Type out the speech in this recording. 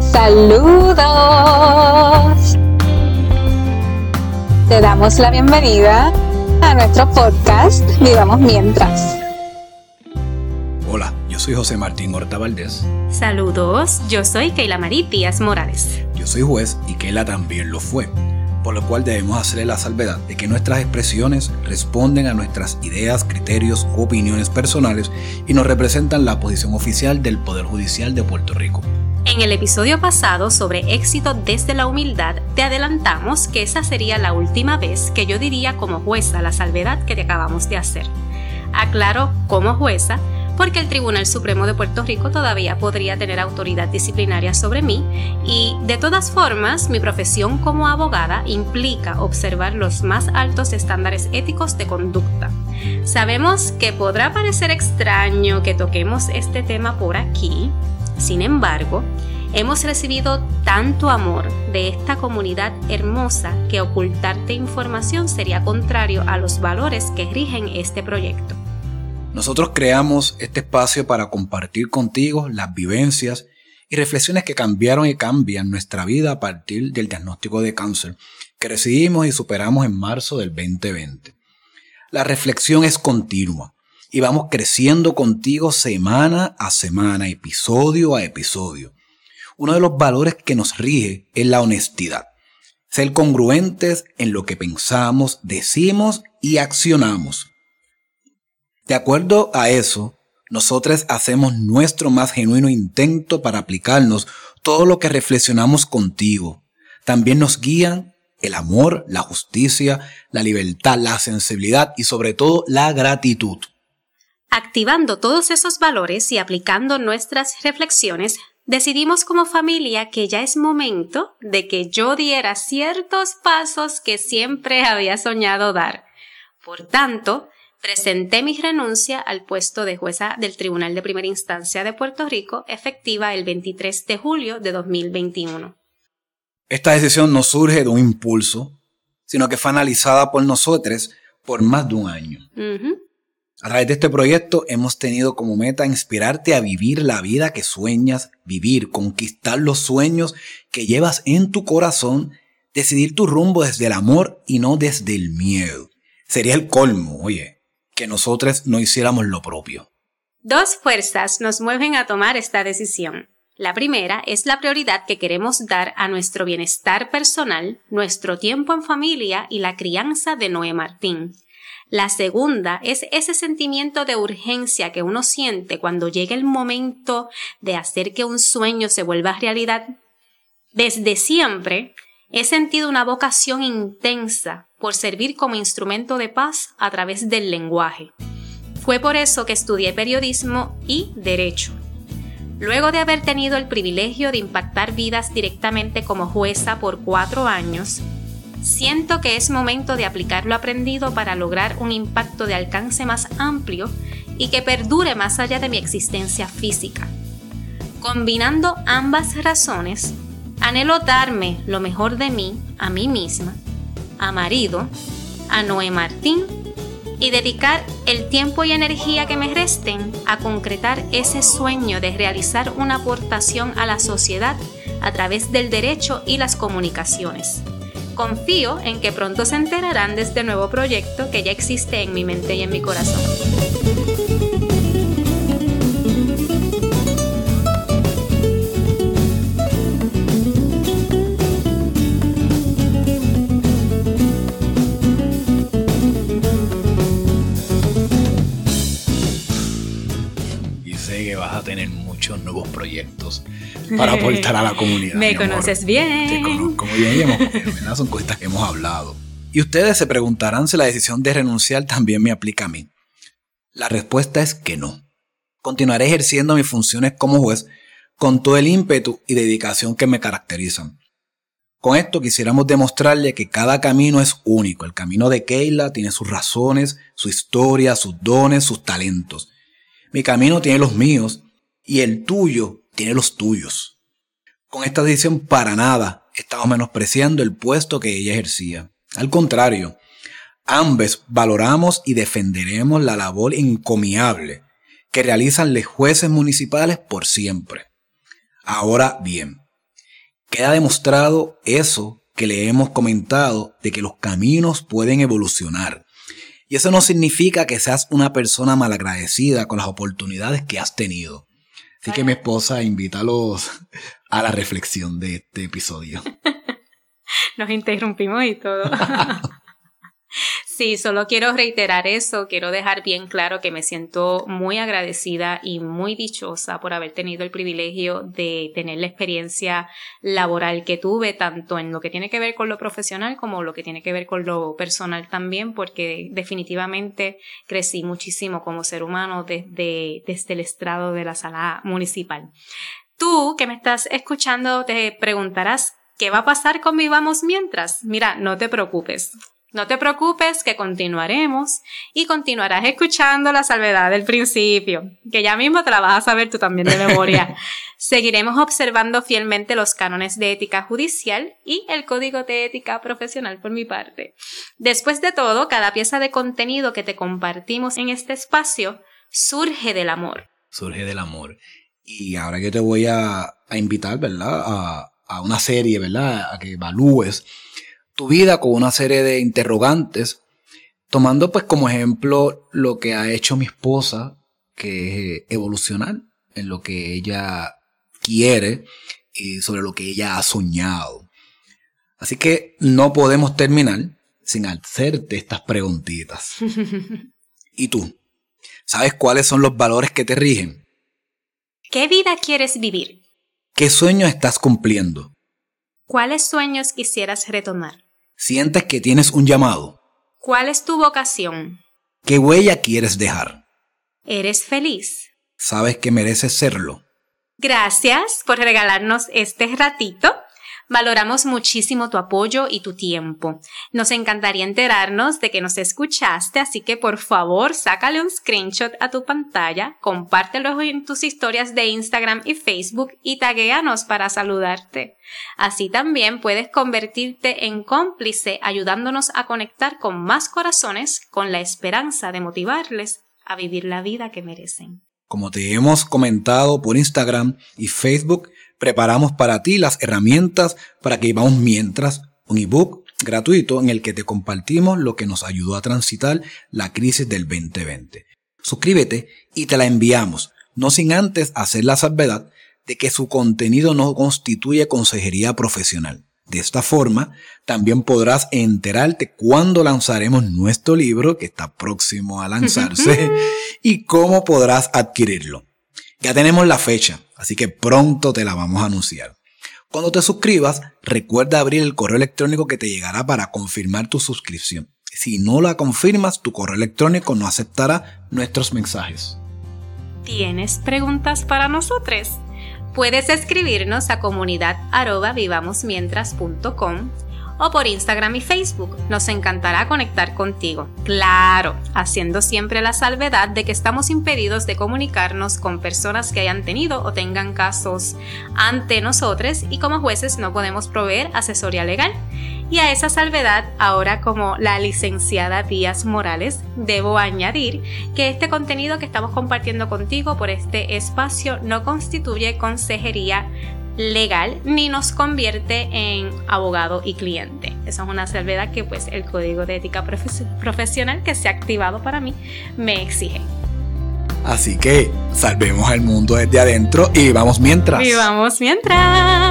Saludos. Te damos la bienvenida a nuestro podcast Vivamos Mientras. Hola, yo soy José Martín Horta Valdés. Saludos, yo soy Keila Marí Díaz Morales. Yo soy juez y Keila también lo fue, por lo cual debemos hacerle la salvedad de que nuestras expresiones responden a nuestras ideas, criterios u opiniones personales y nos representan la posición oficial del Poder Judicial de Puerto Rico. En el episodio pasado sobre éxito desde la humildad, te adelantamos que esa sería la última vez que yo diría como jueza la salvedad que te acabamos de hacer. Aclaro como jueza porque el Tribunal Supremo de Puerto Rico todavía podría tener autoridad disciplinaria sobre mí y de todas formas mi profesión como abogada implica observar los más altos estándares éticos de conducta. Sabemos que podrá parecer extraño que toquemos este tema por aquí, sin embargo, hemos recibido tanto amor de esta comunidad hermosa que ocultarte información sería contrario a los valores que rigen este proyecto. Nosotros creamos este espacio para compartir contigo las vivencias y reflexiones que cambiaron y cambian nuestra vida a partir del diagnóstico de cáncer que recibimos y superamos en marzo del 2020. La reflexión es continua y vamos creciendo contigo semana a semana, episodio a episodio. Uno de los valores que nos rige es la honestidad. Ser congruentes en lo que pensamos, decimos y accionamos. De acuerdo a eso, nosotros hacemos nuestro más genuino intento para aplicarnos todo lo que reflexionamos contigo. También nos guían el amor, la justicia, la libertad, la sensibilidad y sobre todo la gratitud. Activando todos esos valores y aplicando nuestras reflexiones, decidimos como familia que ya es momento de que yo diera ciertos pasos que siempre había soñado dar. Por tanto, presenté mi renuncia al puesto de jueza del Tribunal de Primera Instancia de Puerto Rico, efectiva el 23 de julio de 2021. Esta decisión no surge de un impulso, sino que fue analizada por nosotros por más de un año. A través de este proyecto hemos tenido como meta inspirarte a vivir la vida que sueñas vivir, conquistar los sueños que llevas en tu corazón, decidir tu rumbo desde el amor y no desde el miedo. Sería el colmo, oye, que nosotros no hiciéramos lo propio. Dos fuerzas nos mueven a tomar esta decisión. La primera es la prioridad que queremos dar a nuestro bienestar personal, nuestro tiempo en familia y la crianza de Noé Martín. La segunda es ese sentimiento de urgencia que uno siente cuando llega el momento de hacer que un sueño se vuelva realidad. Desde siempre he sentido una vocación intensa por servir como instrumento de paz a través del lenguaje. Fue por eso que estudié periodismo y derecho. Luego de haber tenido el privilegio de impactar vidas directamente como jueza por cuatro años, siento que es momento de aplicar lo aprendido para lograr un impacto de alcance más amplio y que perdure más allá de mi existencia física. Combinando ambas razones, anhelo darme lo mejor de mí a mí misma, a marido, a Noé Martín y dedicar el tiempo y energía que me resten a concretar ese sueño de realizar una aportación a la sociedad a través del derecho y las comunicaciones. Confío en que pronto se enterarán de este nuevo proyecto que ya existe en mi mente y en mi corazón. Para aportar a la comunidad. Me conoces bien. Te conozco muy bien y hemos, ¿verdad? son cosas que hemos hablado. Y ustedes se preguntarán si la decisión de renunciar también me aplica a mí. La respuesta es que no. Continuaré ejerciendo mis funciones como juez con todo el ímpetu y dedicación que me caracterizan. Con esto quisiéramos demostrarle que cada camino es único. El camino de Keila tiene sus razones, su historia, sus dones, sus talentos. Mi camino tiene los míos y el tuyo tiene los tuyos. Con esta decisión para nada estamos menospreciando el puesto que ella ejercía. Al contrario, ambos valoramos y defenderemos la labor encomiable que realizan los jueces municipales por siempre. Ahora bien, queda demostrado eso que le hemos comentado de que los caminos pueden evolucionar. Y eso no significa que seas una persona malagradecida con las oportunidades que has tenido. Así que mi esposa, invítalos a la reflexión de este episodio. Nos interrumpimos y todo. Sí, solo quiero reiterar eso, quiero dejar bien claro que me siento muy agradecida y muy dichosa por haber tenido el privilegio de tener la experiencia laboral que tuve, tanto en lo que tiene que ver con lo profesional como lo que tiene que ver con lo personal también, porque definitivamente crecí muchísimo como ser humano desde, desde el estrado de la sala municipal. Tú que me estás escuchando te preguntarás ¿Qué va a pasar con Vivamos mientras? Mira, no te preocupes. No te preocupes que continuaremos y continuarás escuchando la salvedad del principio, que ya mismo te la vas a saber tú también de memoria. Seguiremos observando fielmente los cánones de ética judicial y el código de ética profesional por mi parte. Después de todo, cada pieza de contenido que te compartimos en este espacio surge del amor. Surge del amor. Y ahora yo te voy a, a invitar, ¿verdad? A, a una serie, ¿verdad? A que evalúes tu vida con una serie de interrogantes, tomando pues como ejemplo lo que ha hecho mi esposa, que es evolucionar en lo que ella quiere y sobre lo que ella ha soñado. Así que no podemos terminar sin hacerte estas preguntitas. ¿Y tú? ¿Sabes cuáles son los valores que te rigen? ¿Qué vida quieres vivir? ¿Qué sueño estás cumpliendo? ¿Cuáles sueños quisieras retomar? ¿Sientes que tienes un llamado? ¿Cuál es tu vocación? ¿Qué huella quieres dejar? ¿Eres feliz? ¿Sabes que mereces serlo? Gracias por regalarnos este ratito Valoramos muchísimo tu apoyo y tu tiempo. Nos encantaría enterarnos de que nos escuchaste, así que por favor sácale un screenshot a tu pantalla, compártelo en tus historias de Instagram y Facebook y taguéanos para saludarte. Así también puedes convertirte en cómplice ayudándonos a conectar con más corazones con la esperanza de motivarles a vivir la vida que merecen. Como te hemos comentado por Instagram y Facebook, preparamos para ti las herramientas para que vivamos mientras, un ebook gratuito en el que te compartimos lo que nos ayudó a transitar la crisis del 2020. Suscríbete y te la enviamos, no sin antes hacer la salvedad de que su contenido no constituye consejería profesional. De esta forma, también podrás enterarte cuándo lanzaremos nuestro libro, que está próximo a lanzarse, y cómo podrás adquirirlo. Ya tenemos la fecha, así que pronto te la vamos a anunciar. Cuando te suscribas, recuerda abrir el correo electrónico que te llegará para confirmar tu suscripción. Si no la confirmas, tu correo electrónico no aceptará nuestros mensajes. ¿Tienes preguntas para nosotros? Puedes escribirnos a comunidad o por Instagram y Facebook. Nos encantará conectar contigo. Claro, haciendo siempre la salvedad de que estamos impedidos de comunicarnos con personas que hayan tenido o tengan casos ante nosotros y como jueces no podemos proveer asesoría legal. Y a esa salvedad, ahora como la licenciada Díaz Morales, debo añadir que este contenido que estamos compartiendo contigo por este espacio no constituye consejería legal ni nos convierte en abogado y cliente. Esa es una salvedad que pues el código de ética profesional que se ha activado para mí me exige. Así que salvemos al mundo desde adentro y vivamos mientras. Vivamos mientras.